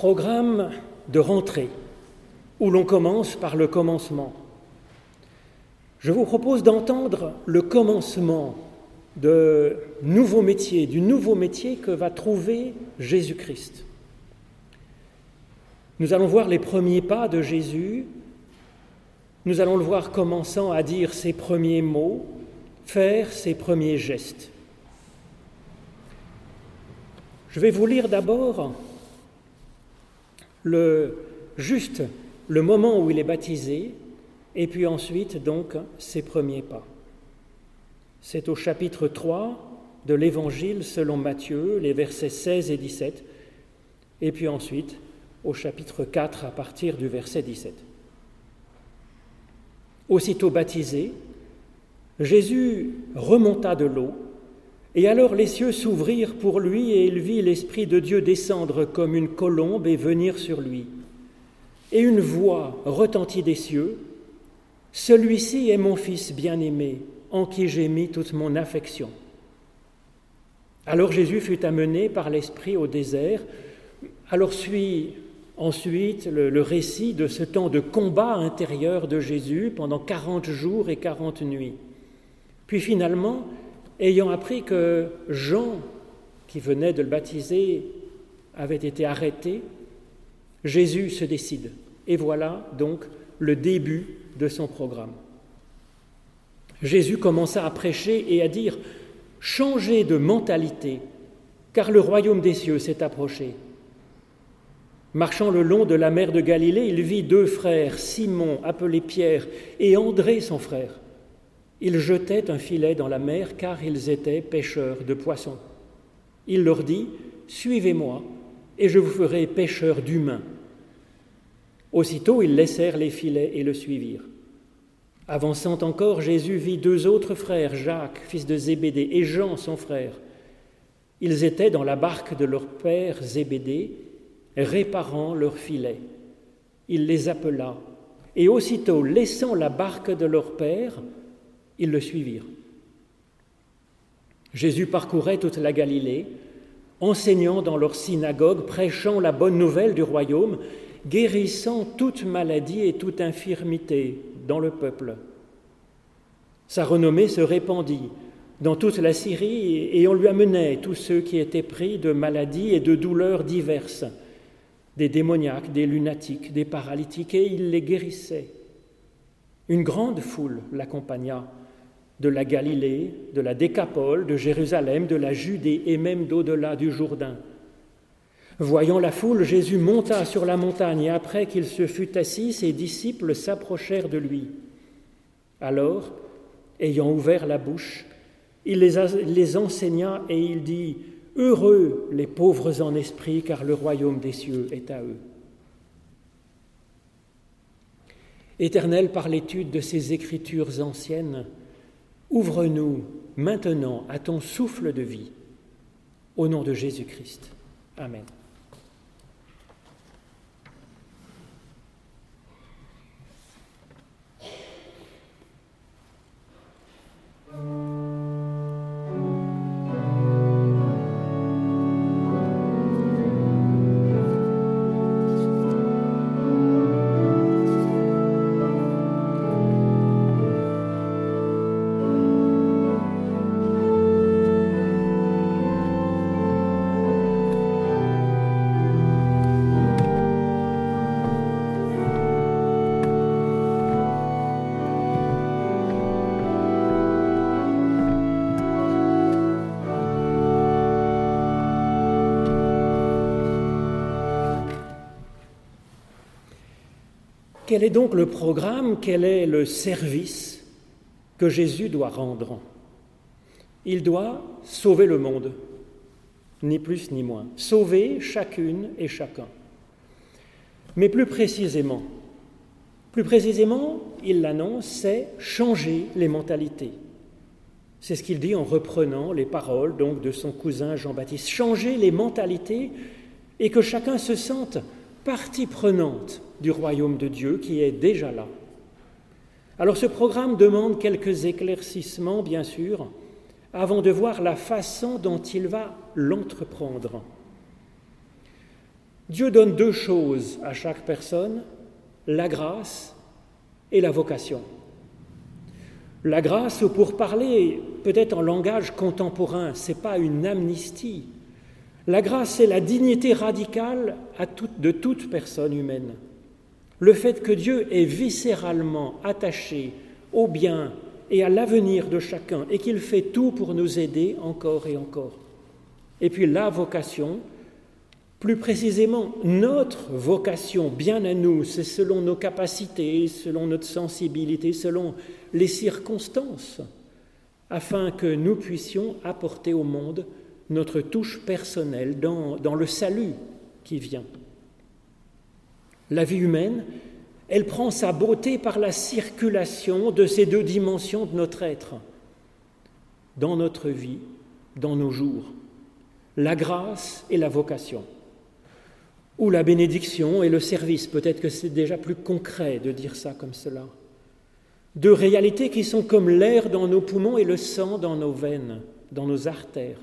Programme de rentrée, où l'on commence par le commencement. Je vous propose d'entendre le commencement de nouveaux métiers, du nouveau métier que va trouver Jésus-Christ. Nous allons voir les premiers pas de Jésus, nous allons le voir commençant à dire ses premiers mots, faire ses premiers gestes. Je vais vous lire d'abord le, juste le moment où il est baptisé, et puis ensuite donc ses premiers pas. C'est au chapitre 3 de l'Évangile selon Matthieu, les versets 16 et 17, et puis ensuite au chapitre 4 à partir du verset 17. Aussitôt baptisé, Jésus remonta de l'eau, et alors les cieux s'ouvrirent pour lui, et il vit l'Esprit de Dieu descendre comme une colombe et venir sur lui. Et une voix retentit des cieux, Celui-ci est mon Fils bien-aimé, en qui j'ai mis toute mon affection. Alors Jésus fut amené par l'Esprit au désert. Alors suit ensuite le, le, récit de ce temps de combat intérieur de Jésus pendant quarante jours et quarante nuits. Puis finalement, ayant appris que Jean, qui venait de le baptiser, avait été arrêté, Jésus se décide. Et voilà donc le début de son programme. Jésus commença à prêcher et à dire Changez de mentalité, car le royaume des cieux s'est approché. Marchant le long de la mer de Galilée, il vit deux frères, Simon, appelé Pierre, et André, son frère. Ils jetaient un filet dans la mer car ils étaient pêcheurs de poissons. Il leur dit, Suivez-moi, et je vous ferai pêcheurs d'humains. Aussitôt ils laissèrent les filets et le suivirent. Avançant encore, Jésus vit deux autres frères, Jacques, fils de Zébédée, et Jean, son frère. Ils étaient dans la barque de leur père Zébédée, réparant leurs filets. Il les appela, et aussitôt, laissant la barque de leur père, ils le suivirent. Jésus parcourait toute la Galilée, enseignant dans leur synagogue, prêchant la bonne nouvelle du royaume, guérissant toute maladie et toute infirmité dans le peuple. Sa renommée se répandit dans toute la Syrie et on lui amenait tous ceux qui étaient pris de maladies et de douleurs diverses, des démoniaques, des lunatiques, des paralytiques, et il les guérissait. Une grande foule l'accompagna de la Galilée, de la Décapole, de Jérusalem, de la Judée et même d'au-delà du Jourdain. Voyant la foule, Jésus monta sur la montagne et après qu'il se fut assis, ses disciples s'approchèrent de lui. Alors, ayant ouvert la bouche, il les, enseigna et il dit, Heureux les pauvres en esprit, car le royaume des cieux est à eux. Éternel, par l'étude de ces écritures anciennes, Ouvre-nous maintenant à ton souffle de vie. Au nom de Jésus-Christ. Amen. Quel est donc le programme, quel est le service que Jésus doit rendre? Il doit sauver le monde, ni plus ni moins, sauver chacune et chacun. Mais plus précisément, plus précisément, il l'annonce, c'est changer les mentalités. C'est ce qu'il dit en reprenant les paroles donc de son cousin Jean-Baptiste. Changer les mentalités et que chacun se sente partie prenante du royaume de Dieu qui est déjà là. Alors ce programme demande quelques éclaircissements, bien sûr, avant de voir la façon dont il va l'entreprendre. Dieu donne deux choses à chaque personne, la grâce et la vocation. La grâce, pour parler peut-être en langage contemporain, ce n'est pas une amnistie. La grâce, c'est la dignité radicale de toute personne humaine. Le fait que Dieu est viscéralement attaché au bien et à l'avenir de chacun et qu'il fait tout pour nous aider encore et encore. Et puis la vocation, plus précisément, notre vocation, bien à nous, c'est selon nos capacités, selon notre sensibilité, selon les circonstances, afin que nous puissions apporter au monde notre touche personnelle dans, le salut qui vient. La vie humaine, elle prend sa beauté par la circulation de ces deux dimensions de notre être, dans notre vie, dans nos jours, la grâce et la vocation ou la bénédiction et le service. Peut-être que c'est déjà plus concret de dire ça comme cela. Deux réalités qui sont comme l'air dans nos poumons et le sang dans nos veines, dans nos artères.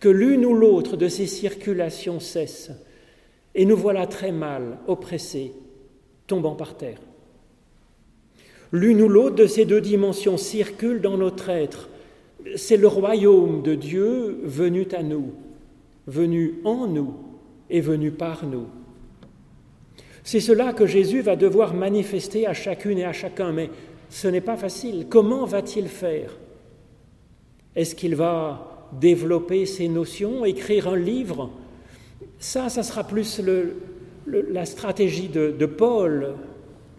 Que l'une ou l'autre de ces circulations cesse, et nous voilà très mal, oppressés, tombant par terre. L'une ou l'autre de ces deux dimensions circule dans notre être. C'est le royaume de Dieu venu à nous, venu en nous, est venu par nous. C'est cela que Jésus va devoir manifester à chacune et à chacun, mais ce n'est pas facile. Comment va-t-il faire? Est-ce qu'il va développer ses notions, écrire un livre Ça, ça sera plus la stratégie de, de Paul,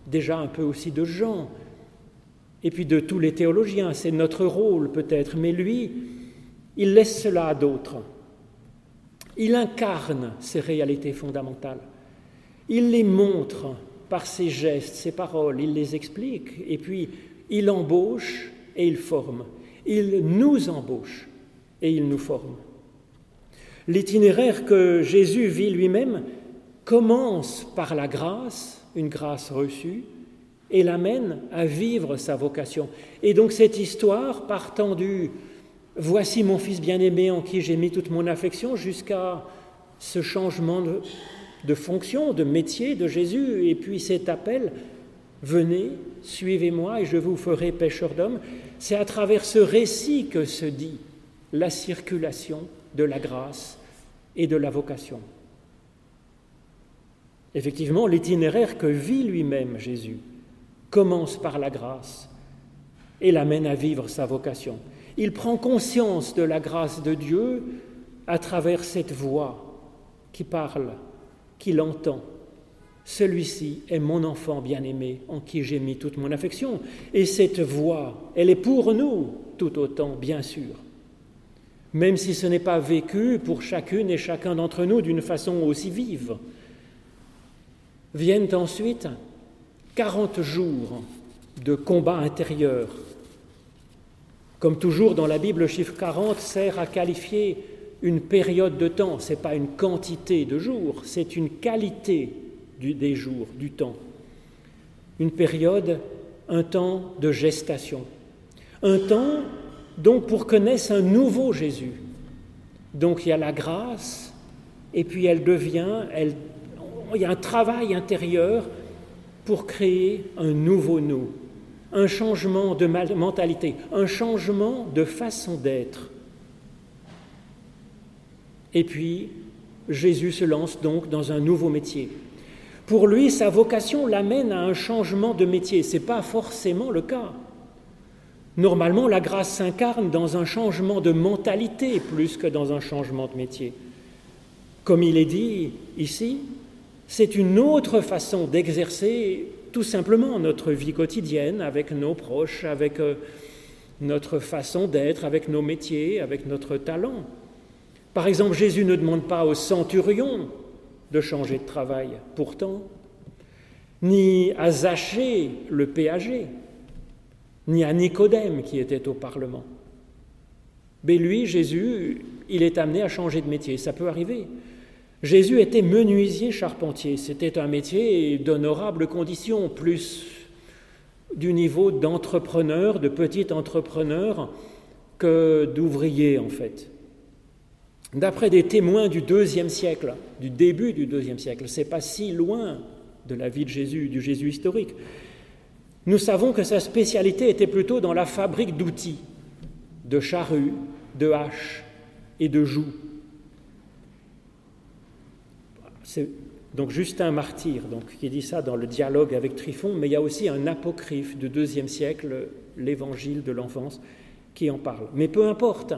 déjà un peu aussi de Jean, et puis de tous les théologiens. C'est notre rôle peut-être, mais lui, il laisse cela à d'autres. Il incarne ces réalités fondamentales. Il les montre par ses gestes, ses paroles, il les explique, et puis il embauche et il forme. Il nous embauche et il nous forme. L'itinéraire que Jésus vit lui-même commence par la grâce, une grâce reçue, et l'amène à vivre sa vocation. Et donc cette histoire, partant du Voici mon fils bien-aimé en qui j'ai mis toute mon affection jusqu'à ce changement de, fonction, de métier de Jésus, et puis cet appel, venez, suivez-moi et je vous ferai pêcheur d'hommes. C'est à travers ce récit que se dit la circulation de la grâce et de la vocation. Effectivement, l'itinéraire que vit lui-même Jésus commence par la grâce et l'amène à vivre sa vocation. Il prend conscience de la grâce de Dieu à travers cette voix qui parle, qu'il entend. Celui-ci est mon enfant bien-aimé en qui j'ai mis toute mon affection. Et cette voix, elle est pour nous tout autant, bien sûr. Même si ce n'est pas vécu pour chacune et chacun d'entre nous d'une façon aussi vive. Viennent ensuite 40 jours de combat intérieur comme toujours dans la Bible, le chiffre 40 sert à qualifier une période de temps. Ce n'est pas une quantité de jours, c'est une qualité des jours, du temps. Une période, un temps de gestation. Un temps donc pour connaître un nouveau Jésus. Donc il y a la grâce, et puis elle devient, il y a un travail intérieur pour créer un nouveau nous, un changement de mentalité, un changement de façon d'être. Et puis, Jésus se lance donc dans un nouveau métier. Pour lui, sa vocation l'amène à un changement de métier. Ce n'est pas forcément le cas. Normalement, la grâce s'incarne dans un changement de mentalité plus que dans un changement de métier. Comme il est dit ici, c'est une autre façon d'exercer tout simplement notre vie quotidienne avec nos proches, avec euh, notre façon d'être, avec nos métiers, avec notre talent. Par exemple, Jésus ne demande pas au centurion de changer de travail, pourtant, ni à Zachée, le péager, ni à Nicodème qui était au Parlement. Mais lui, Jésus, il est amené à changer de métier. Ça peut arriver. Jésus était menuisier charpentier. C'était un métier d'honorable condition, plus du niveau d'entrepreneur, de petit entrepreneur, que d'ouvrier en fait. d'après des témoins du deuxième siècle, du début du deuxième siècle, c'est pas si loin de la vie de Jésus, du Jésus historique, nous savons que sa spécialité était plutôt dans la fabrique d'outils, de charrues, de haches et de joues. C'est donc Justin Martyr qui dit ça dans le dialogue avec Tryphon, mais il y a aussi un apocryphe du deuxième siècle, l'évangile de l'enfance, qui en parle. Mais peu importe,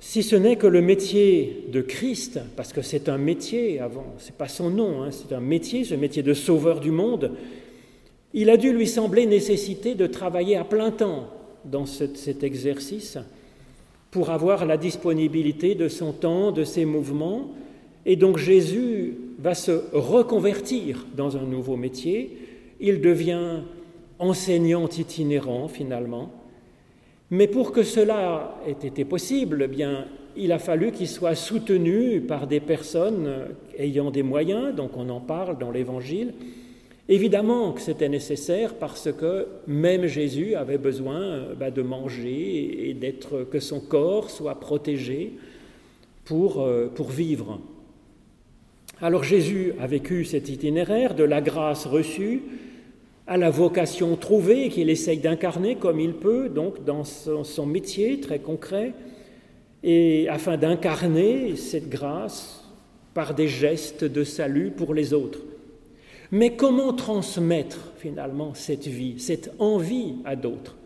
si ce n'est que le métier de Christ, parce que c'est un métier avant, c'est pas son nom, hein, c'est un métier, ce métier de sauveur du monde, il a dû lui sembler nécessiter de travailler à plein temps dans cet exercice pour avoir la disponibilité de son temps, de ses mouvements, et donc Jésus va se reconvertir dans un nouveau métier, il devient enseignant itinérant finalement, mais pour que cela ait été possible, eh bien, il a fallu qu'il soit soutenu par des personnes ayant des moyens, donc on en parle dans l'Évangile. Évidemment que c'était nécessaire parce que même Jésus avait besoin bah, de manger et d'être que son corps soit protégé pour, euh, pour vivre. Alors Jésus a vécu cet itinéraire de la grâce reçue à la vocation trouvée qu'il essaye d'incarner comme il peut, donc dans son, métier très concret, et afin d'incarner cette grâce par des gestes de salut pour les autres. Mais comment transmettre finalement cette vie, cette envie à d'autres?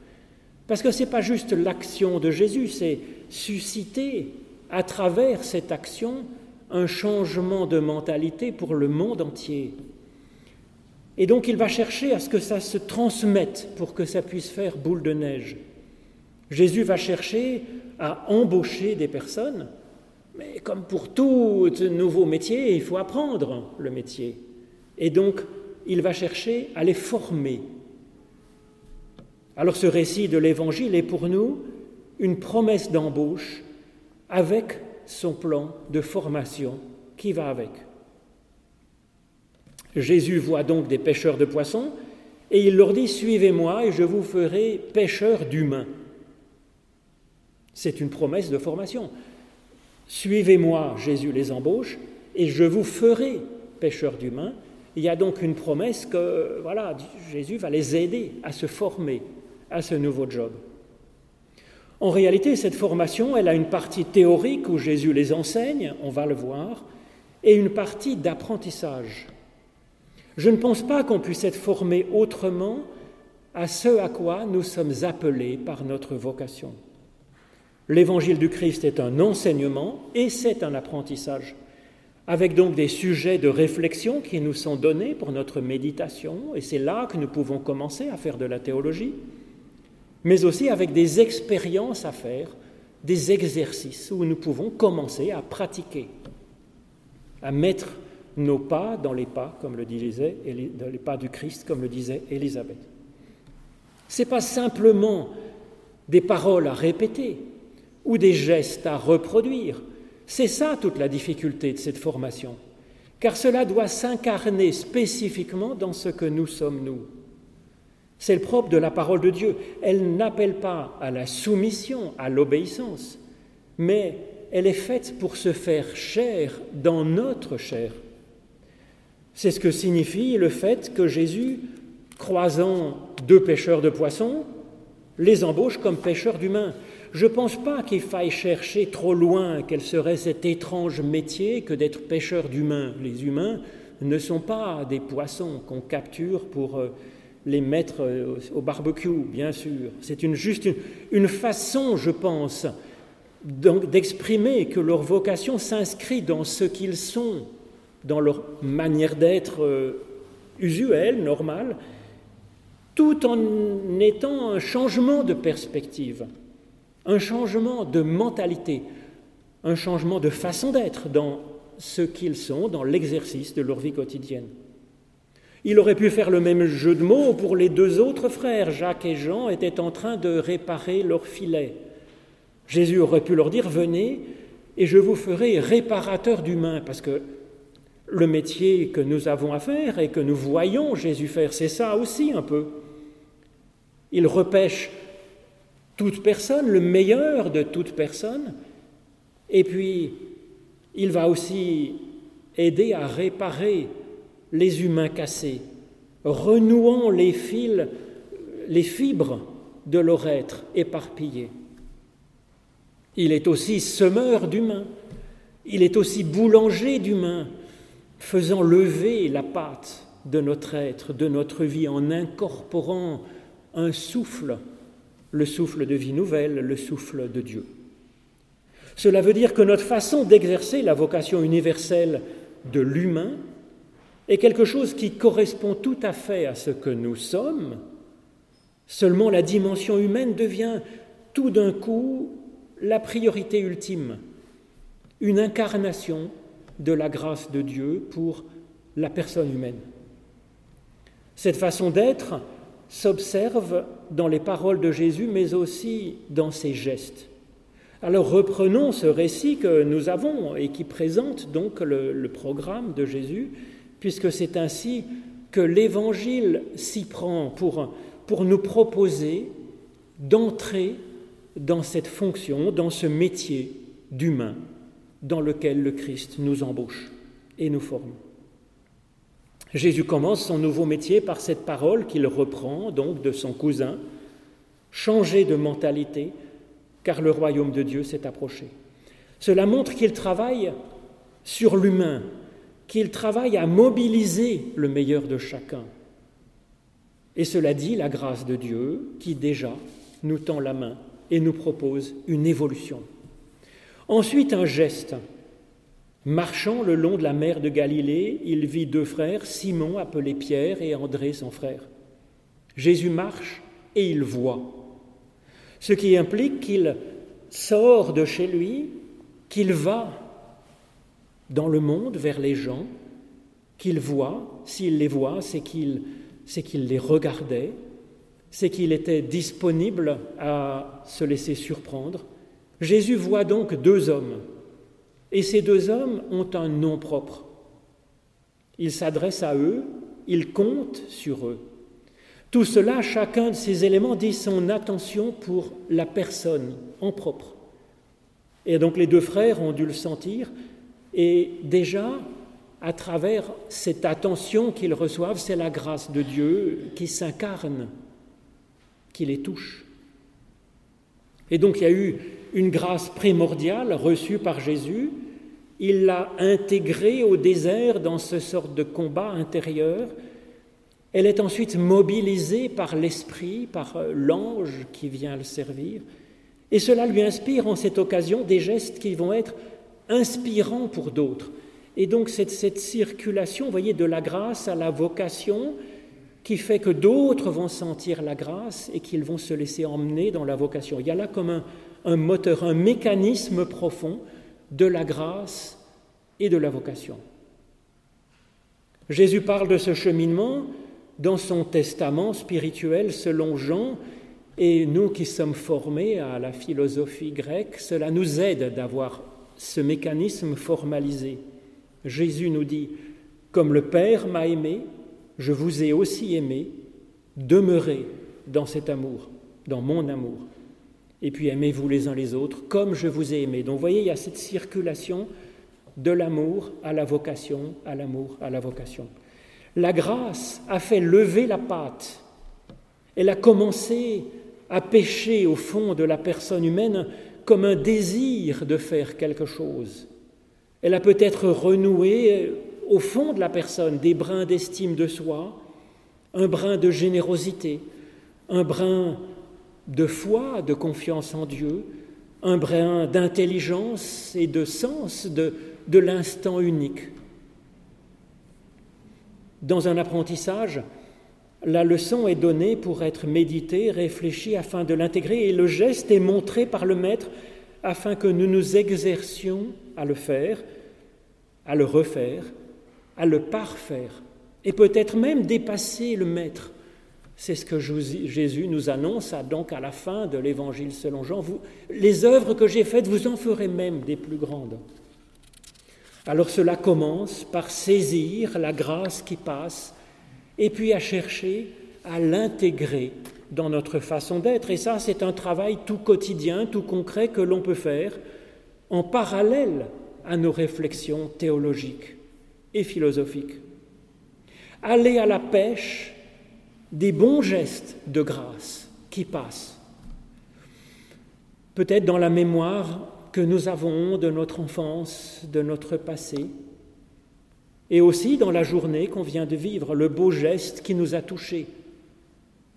Parce que ce n'est pas juste l'action de Jésus, c'est susciter à travers cette action un changement de mentalité pour le monde entier. Et donc il va chercher à ce que ça se transmette pour que ça puisse faire boule de neige. Jésus va chercher à embaucher des personnes, mais comme pour tout nouveau métier, il faut apprendre le métier. Et donc il va chercher à les former. Alors ce récit de l'Évangile est pour nous une promesse d'embauche avec son plan de formation qui va avec. Jésus voit donc des pêcheurs de poissons et il leur dit Suivez-moi et je vous ferai pêcheurs d'humains. C'est une promesse de formation. Suivez-moi, Jésus les embauche, et je vous ferai pêcheurs d'humains. Il y a donc une promesse que voilà, Jésus va les aider à se former à ce nouveau job. En réalité, cette formation, elle a une partie théorique où Jésus les enseigne, on va le voir, et une partie d'apprentissage. Je ne pense pas qu'on puisse être formé autrement à ce à quoi nous sommes appelés par notre vocation. L'évangile du Christ est un enseignement et c'est un apprentissage, avec donc des sujets de réflexion qui nous sont donnés pour notre méditation, et c'est là que nous pouvons commencer à faire de la théologie, mais aussi avec des expériences à faire, des exercices où nous pouvons commencer à pratiquer, à mettre nos pas dans les pas, comme le disait, dans les pas du Christ, comme le disait Élisabeth. Ce n'est pas simplement des paroles à répéter ou des gestes à reproduire. C'est ça toute la difficulté de cette formation, car cela doit s'incarner spécifiquement dans ce que nous sommes nous. C'est le propre de la parole de Dieu. Elle n'appelle pas à la soumission, à l'obéissance, mais elle est faite pour se faire chair dans notre chair. C'est ce que signifie le fait que Jésus, croisant deux pêcheurs de poissons, les embauche comme pêcheurs d'humains. Je ne pense pas qu'il faille chercher trop loin quel serait cet étrange métier que d'être pêcheur d'humains. Les humains ne sont pas des poissons qu'on capture pour euh, les mettre euh, au barbecue, bien sûr. C'est juste une façon, je pense, d'exprimer que leur vocation s'inscrit dans ce qu'ils sont dans leur manière d'être euh, usuelle, normale, tout en étant un changement de perspective, un changement de mentalité, un changement de façon d'être dans ce qu'ils sont, dans l'exercice de leur vie quotidienne. Il aurait pu faire le même jeu de mots pour les deux autres frères. Jacques et Jean étaient en train de réparer leur filet. Jésus aurait pu leur dire, venez et je vous ferai réparateur d'humains, parce que le métier que nous avons à faire et que nous voyons Jésus faire, c'est ça aussi un peu. Il repêche toute personne, le meilleur de toute personne, Et puis, il va aussi aider à réparer les humains cassés, renouant les fils, les fibres de leur être éparpillé. Il est aussi semeur d'humains, il est aussi boulanger d'humains, faisant lever la pâte de notre être, de notre vie, en incorporant un souffle, le souffle de vie nouvelle, le souffle de Dieu. Cela veut dire que notre façon d'exercer la vocation universelle de l'humain est quelque chose qui correspond tout à fait à ce que nous sommes, seulement la dimension humaine devient tout d'un coup la priorité ultime, une incarnation de la grâce de Dieu pour la personne humaine. Cette façon d'être s'observe dans les paroles de Jésus, mais aussi dans ses gestes. Alors reprenons ce récit que nous avons et qui présente donc le, programme de Jésus, puisque c'est ainsi que l'Évangile s'y prend pour, pour nous proposer d'entrer dans cette fonction, dans ce métier d'humain dans lequel le Christ nous embauche et nous forme. Jésus commence son nouveau métier par cette parole qu'il reprend donc de son cousin, changer de mentalité, car le royaume de Dieu s'est approché. Cela montre qu'il travaille sur l'humain, qu'il travaille à mobiliser le meilleur de chacun. Et cela dit la grâce de Dieu qui déjà nous tend la main et nous propose une évolution. Ensuite, un geste. Marchant le long de la mer de Galilée, il vit deux frères, Simon appelé Pierre et André son frère. Jésus marche et il voit, ce qui implique qu'il sort de chez lui, qu'il va dans le monde vers les gens, qu'il voit, s'il les voit, c'est qu'il les regardait, c'est qu'il était disponible à se laisser surprendre. Jésus voit donc deux hommes, et ces deux hommes ont un nom propre. Il s'adresse à eux, il compte sur eux. Tout cela, chacun de ces éléments dit son attention pour la personne en propre. Et donc les deux frères ont dû le sentir, et déjà, à travers cette attention qu'ils reçoivent, c'est la grâce de Dieu qui s'incarne qui les touche. Et donc il y a eu une grâce primordiale reçue par Jésus. Il l'a intégrée au désert dans ce sorte de combat intérieur. Elle est ensuite mobilisée par l'Esprit, par euh, l'ange qui vient le servir. Et cela lui inspire en cette occasion des gestes qui vont être inspirants pour d'autres. Et donc cette, cette circulation, vous voyez, de la grâce à la vocation, qui fait que d'autres vont sentir la grâce et qu'ils vont se laisser emmener dans la vocation. Il y a là comme un, moteur, un mécanisme profond de la grâce et de la vocation. Jésus parle de ce cheminement dans son testament spirituel selon Jean, et nous qui sommes formés à la philosophie grecque, cela nous aide d'avoir ce mécanisme formalisé. Jésus nous dit, comme le Père m'a aimé, je vous ai aussi aimé, demeurez dans cet amour, dans mon amour. Et puis aimez-vous les uns les autres comme je vous ai aimé. Donc vous voyez, il y a cette circulation de l'amour à la vocation, à l'amour, à la vocation. La grâce a fait lever la pâte. Elle a commencé à pêcher au fond de la personne humaine comme un désir de faire quelque chose. Elle a peut-être renoué au fond de la personne des brins d'estime de soi, un brin de générosité, un brin de foi, de confiance en Dieu, un brin d'intelligence et de sens de, de l'instant unique. Dans un apprentissage, la leçon est donnée pour être méditée, réfléchie afin de l'intégrer et le geste est montré par le maître afin que nous nous exercions à le faire, à le refaire à le parfaire et peut-être même dépasser le maître. C'est ce que Jésus nous annonce donc à la fin de l'évangile selon Jean. Les œuvres que j'ai faites, vous en ferez même des plus grandes. Alors cela commence par saisir la grâce qui passe et puis à chercher à l'intégrer dans notre façon d'être. Et ça, c'est un travail tout quotidien, tout concret que l'on peut faire en parallèle à nos réflexions théologiques et philosophiques. Aller à la pêche des bons gestes de grâce qui passent. Peut-être dans la mémoire que nous avons de notre enfance, de notre passé, et aussi dans la journée qu'on vient de vivre, le beau geste qui nous a touchés,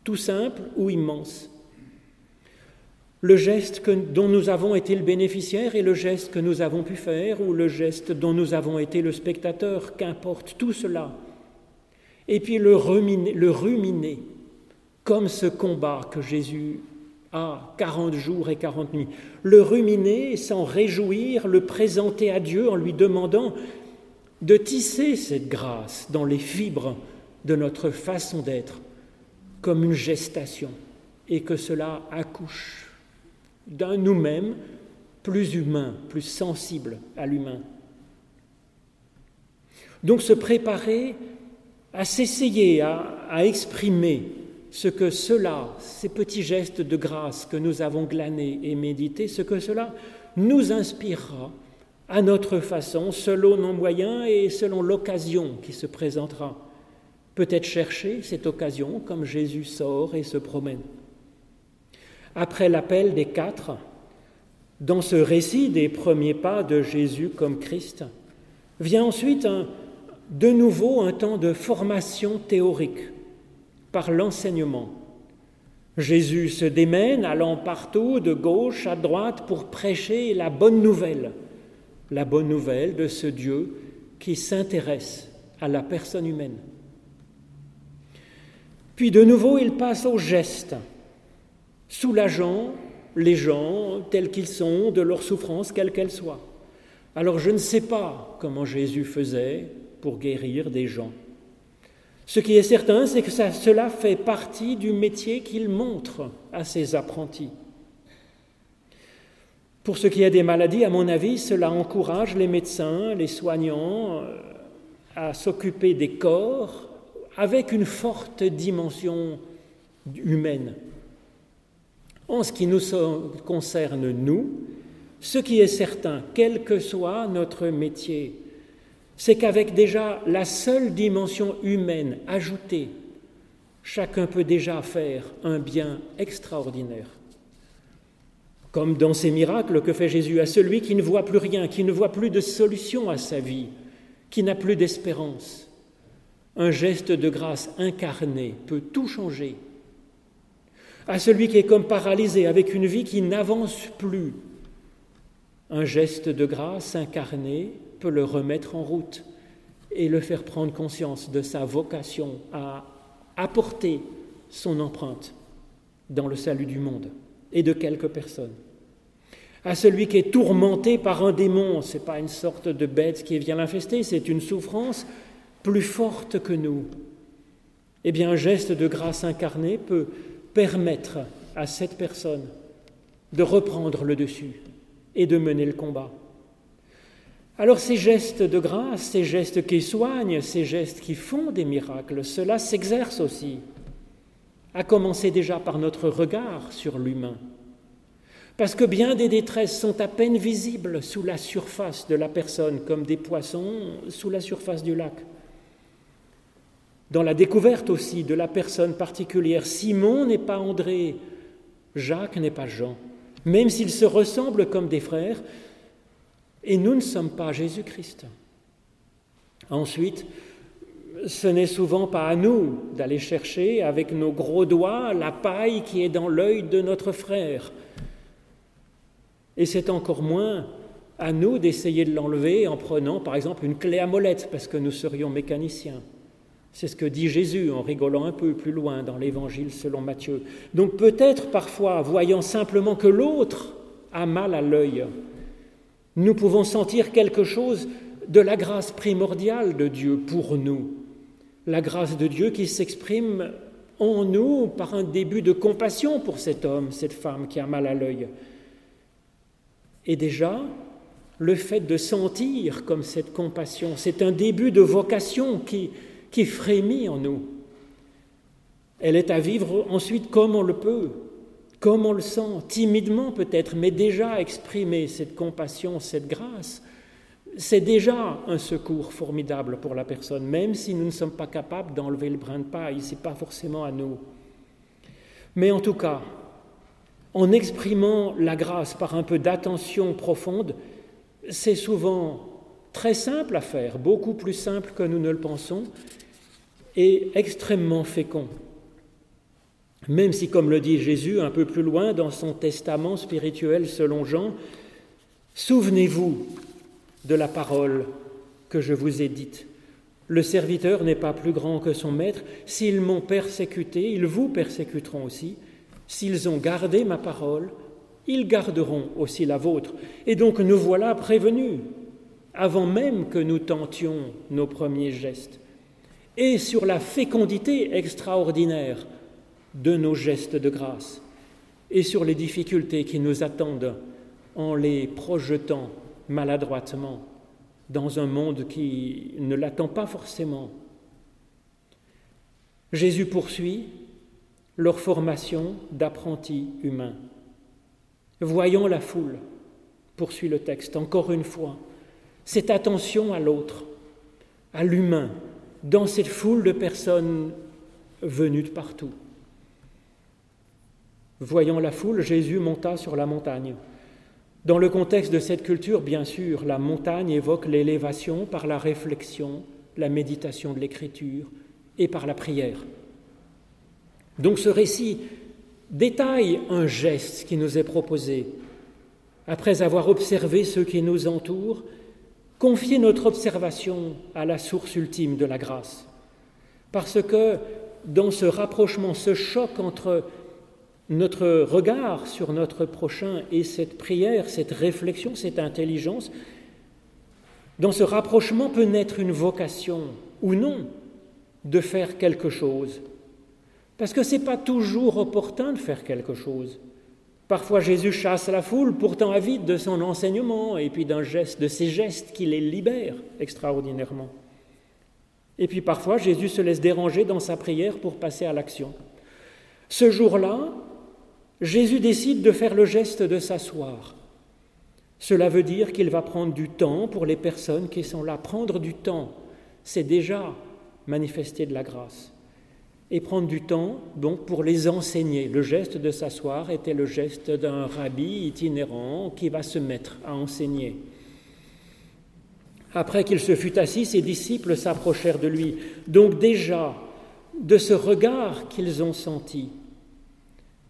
tout simple ou immense. Le geste dont nous avons été le bénéficiaire et le geste que nous avons pu faire, ou le geste dont nous avons été le spectateur, qu'importe tout cela. Et puis le ruminer, le ruminer, comme ce combat que Jésus a 40 jours et 40 nuits. Le ruminer, s'en réjouir, le présenter à Dieu en lui demandant de tisser cette grâce dans les fibres de notre façon d'être, comme une gestation, et que cela accouche d'un nous-mêmes plus humain, plus sensible à l'humain. Donc se préparer à s'essayer à, exprimer ce que cela, ces petits gestes de grâce que nous avons glanés et médités, ce que cela nous inspirera à notre façon, selon nos moyens et selon l'occasion qui se présentera. Peut-être chercher cette occasion comme Jésus sort et se promène. Après l'appel des quatre, dans ce récit des premiers pas de Jésus comme Christ, vient ensuite de nouveau un temps de formation théorique par l'enseignement. Jésus se démène, allant partout, de gauche à droite, pour prêcher la bonne nouvelle la bonne nouvelle de ce Dieu qui s'intéresse à la personne humaine. Puis de nouveau, il passe au geste, soulageant les gens tels qu'ils sont de leur souffrance, quelle qu'elle soit. Alors je ne sais pas comment Jésus faisait pour guérir des gens. Ce qui est certain, c'est que cela fait partie du métier qu'il montre à ses apprentis. Pour ce qui est des maladies, à mon avis, cela encourage les médecins, les soignants euh, à s'occuper des corps avec une forte dimension humaine. En ce qui nous concerne, nous, ce qui est certain, quel que soit notre métier, c'est qu'avec déjà la seule dimension humaine ajoutée, chacun peut déjà faire un bien extraordinaire. Comme dans ces miracles que fait Jésus à celui qui ne voit plus rien, qui ne voit plus de solution à sa vie, qui n'a plus d'espérance. Un geste de grâce incarné peut tout changer. À celui qui est comme paralysé, avec une vie qui n'avance plus, un geste de grâce incarné peut le remettre en route et le faire prendre conscience de sa vocation à apporter son empreinte dans le salut du monde et de quelques personnes à celui qui est tourmenté par un démon. Ce n'est pas une sorte de bête qui vient l'infester, c'est une souffrance plus forte que nous. Eh bien, un geste de grâce incarnée peut permettre à cette personne de reprendre le dessus et de mener le combat. Alors ces gestes de grâce, ces gestes qui soignent, ces gestes qui font des miracles, cela s'exerce aussi, à commencer déjà par notre regard sur l'humain. Parce que bien des détresses sont à peine visibles sous la surface de la personne, comme des poissons sous la surface du lac. Dans la découverte aussi de la personne particulière, Simon n'est pas André, Jacques n'est pas Jean, même s'ils se ressemblent comme des frères, et nous ne sommes pas Jésus-Christ. Ensuite, ce n'est souvent pas à nous d'aller chercher avec nos gros doigts la paille qui est dans l'œil de notre frère et c'est encore moins à nous d'essayer de l'enlever en prenant par exemple une clé à molette, parce que nous serions mécaniciens. C'est ce que dit Jésus en rigolant un peu plus loin dans l'Évangile selon Matthieu. Donc peut-être parfois, voyant simplement que l'autre a mal à l'œil, nous pouvons sentir quelque chose de la grâce primordiale de Dieu pour nous. La grâce de Dieu qui s'exprime en nous par un début de compassion pour cet homme, cette femme qui a mal à l'œil. Et déjà, le fait de sentir comme cette compassion, c'est un début de vocation qui, qui frémit en nous. Elle est à vivre ensuite comme on le peut, comme on le sent, timidement peut-être, mais déjà exprimer cette compassion, cette grâce, c'est déjà un secours formidable pour la personne, même si nous ne sommes pas capables d'enlever le brin de paille, ce n'est pas forcément à nous. Mais en tout cas, en exprimant la grâce par un peu d'attention profonde, c'est souvent très simple à faire, beaucoup plus simple que nous ne le pensons, et extrêmement fécond. Même si, comme le dit Jésus un peu plus loin dans son testament spirituel selon Jean, souvenez-vous de la parole que je vous ai dite. Le serviteur n'est pas plus grand que son maître. S'ils m'ont persécuté, ils vous persécuteront aussi. S'ils ont gardé ma parole, ils garderont aussi la vôtre. Et donc nous voilà prévenus, avant même que nous tentions nos premiers gestes, et sur la fécondité extraordinaire de nos gestes de grâce, et sur les difficultés qui nous attendent en les projetant maladroitement dans un monde qui ne l'attend pas forcément. Jésus poursuit leur formation d'apprentis humains. Voyons la foule, poursuit le texte, encore une fois, cette attention à l'autre, à l'humain, dans cette foule de personnes venues de partout. Voyant la foule, Jésus monta sur la montagne. Dans le contexte de cette culture, bien sûr, la montagne évoque l'élévation par la réflexion, la méditation de l'écriture et par la prière. Donc ce récit détaille un geste qui nous est proposé. Après avoir observé ceux qui nous entourent, confier notre observation à la source ultime de la grâce. Parce que dans ce rapprochement, ce choc entre notre regard sur notre prochain et cette prière, cette réflexion, cette intelligence, dans ce rapprochement peut naître une vocation ou non de faire quelque chose. Parce que ce n'est pas toujours opportun de faire quelque chose. Parfois Jésus chasse la foule, pourtant avide de son enseignement et puis d'un geste, de ses gestes qui les libèrent extraordinairement. Et puis parfois Jésus se laisse déranger dans sa prière pour passer à l'action. Ce jour-là, Jésus décide de faire le geste de s'asseoir. Cela veut dire qu'il va prendre du temps pour les personnes qui sont là. Prendre du temps, c'est déjà manifester de la grâce. Et prendre du temps, donc, pour les enseigner. Le geste de s'asseoir était le geste d'un rabbi itinérant qui va se mettre à enseigner. Après qu'il se fut assis, ses disciples s'approchèrent de lui. Donc déjà, de ce regard qu'ils ont senti,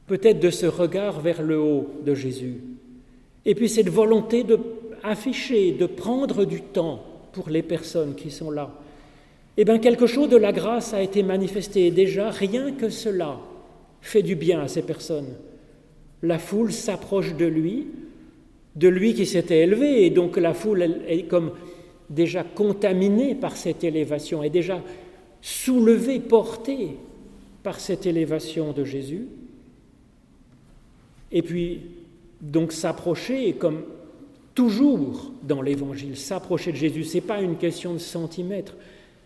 peut-être de ce regard vers le haut de Jésus. Et puis cette volonté de de prendre du temps pour les personnes qui sont là. Eh bien, quelque chose de la grâce a été manifesté. déjà, rien que cela fait du bien à ces personnes. La foule s'approche de lui, de lui qui s'était élevé, et donc la foule est comme déjà contaminée par cette élévation, est déjà soulevée, portée par cette élévation de Jésus. Et puis, donc s'approcher, comme toujours dans l'Évangile, s'approcher de Jésus, ce n'est pas une question de centimètres,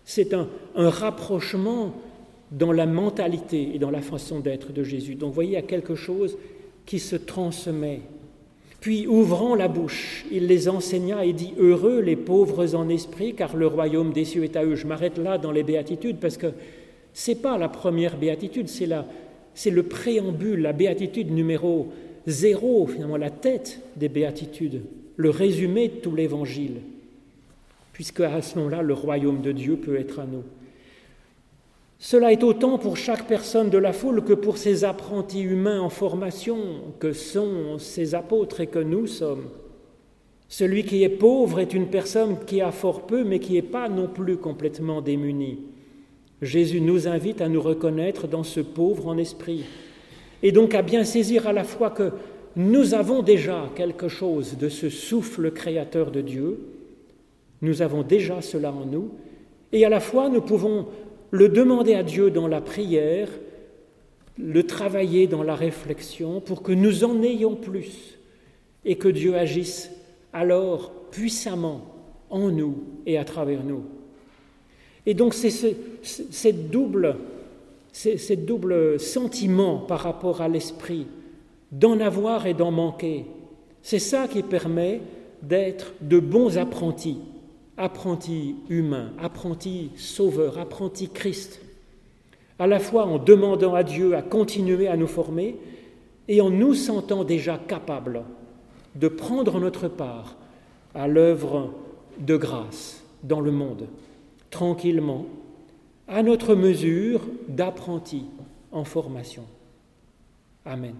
c'est un, rapprochement dans la mentalité et dans la façon d'être de Jésus. Donc, voyez, il y a quelque chose qui se transmet. Puis, ouvrant la bouche, il les enseigna et dit Heureux les pauvres en esprit, car le royaume des cieux est à eux. Je m'arrête là dans les béatitudes parce que ce n'est pas la première béatitude, c'est la, c'est le préambule, la béatitude numéro zéro, finalement la tête des béatitudes, le résumé de tout l'évangile, puisque à ce moment-là, le royaume de Dieu peut être à nous. Cela est autant pour chaque personne de la foule que pour ces apprentis humains en formation que sont ces apôtres et que nous sommes. Celui qui est pauvre est une personne qui a fort peu, mais qui n'est pas non plus complètement démunie. Jésus nous invite à nous reconnaître dans ce pauvre en esprit et donc à bien saisir à la fois que nous avons déjà quelque chose de ce souffle créateur de Dieu, nous avons déjà cela en nous, et à la fois nous pouvons le demander à Dieu dans la prière, le travailler dans la réflexion pour que nous en ayons plus et que Dieu agisse alors puissamment en nous et à travers nous. Et donc c'est ce, double sentiment par rapport à l'esprit d'en avoir et d'en manquer. C'est ça qui permet d'être de bons apprentis, apprentis humains, apprentis sauveurs, apprentis Christ, à la fois en demandant à Dieu à continuer à nous former et en nous sentant déjà capables de prendre notre part à l'œuvre de grâce dans le monde, tranquillement, à notre mesure d'apprentis en formation. Amen.